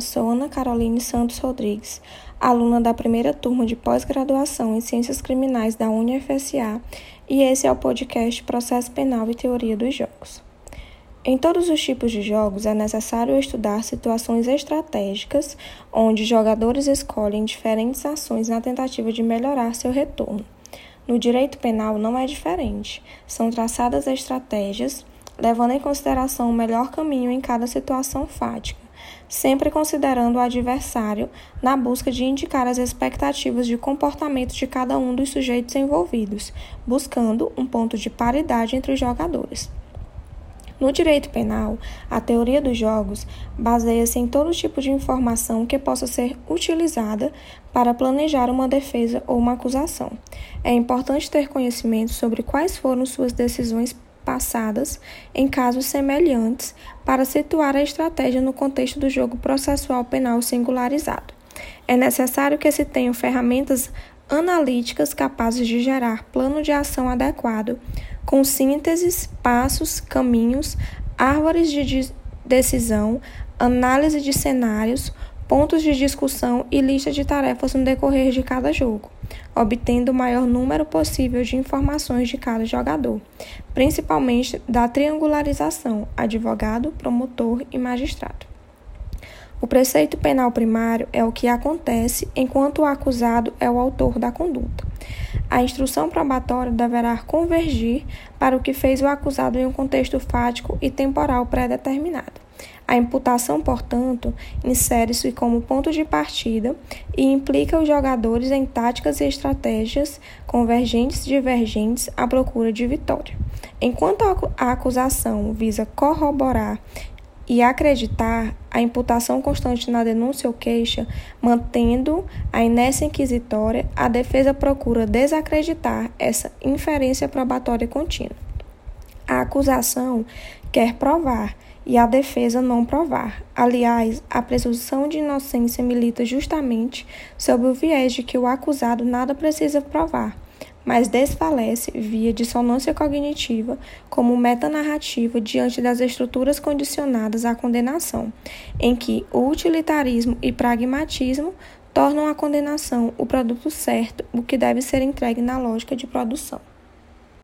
Sou Ana Caroline Santos Rodrigues, aluna da primeira turma de pós-graduação em Ciências Criminais da UniFSA, e esse é o podcast Processo Penal e Teoria dos Jogos. Em todos os tipos de jogos é necessário estudar situações estratégicas onde jogadores escolhem diferentes ações na tentativa de melhorar seu retorno. No direito penal não é diferente. São traçadas estratégias levando em consideração o melhor caminho em cada situação fática, sempre considerando o adversário na busca de indicar as expectativas de comportamento de cada um dos sujeitos envolvidos, buscando um ponto de paridade entre os jogadores. No direito penal, a teoria dos jogos baseia-se em todo tipo de informação que possa ser utilizada para planejar uma defesa ou uma acusação. É importante ter conhecimento sobre quais foram suas decisões passadas em casos semelhantes para situar a estratégia no contexto do jogo processual penal singularizado. É necessário que se tenham ferramentas analíticas capazes de gerar plano de ação adequado, com sínteses, passos, caminhos, árvores de decisão, análise de cenários, pontos de discussão e lista de tarefas no decorrer de cada jogo, obtendo o maior número possível de informações de cada jogador, principalmente da triangularização advogado, promotor e magistrado. O preceito penal primário é o que acontece enquanto o acusado é o autor da conduta. A instrução probatória deverá convergir para o que fez o acusado em um contexto fático e temporal pré-determinado. A imputação, portanto, insere-se como ponto de partida e implica os jogadores em táticas e estratégias convergentes e divergentes à procura de vitória. Enquanto a acusação visa corroborar e acreditar a imputação constante na denúncia ou queixa, mantendo a inércia inquisitória, a defesa procura desacreditar essa inferência probatória contínua. A acusação quer provar e a defesa não provar. Aliás, a presunção de inocência milita justamente sob o viés de que o acusado nada precisa provar, mas desfalece via dissonância cognitiva como metanarrativa diante das estruturas condicionadas à condenação, em que o utilitarismo e pragmatismo tornam a condenação o produto certo, o que deve ser entregue na lógica de produção.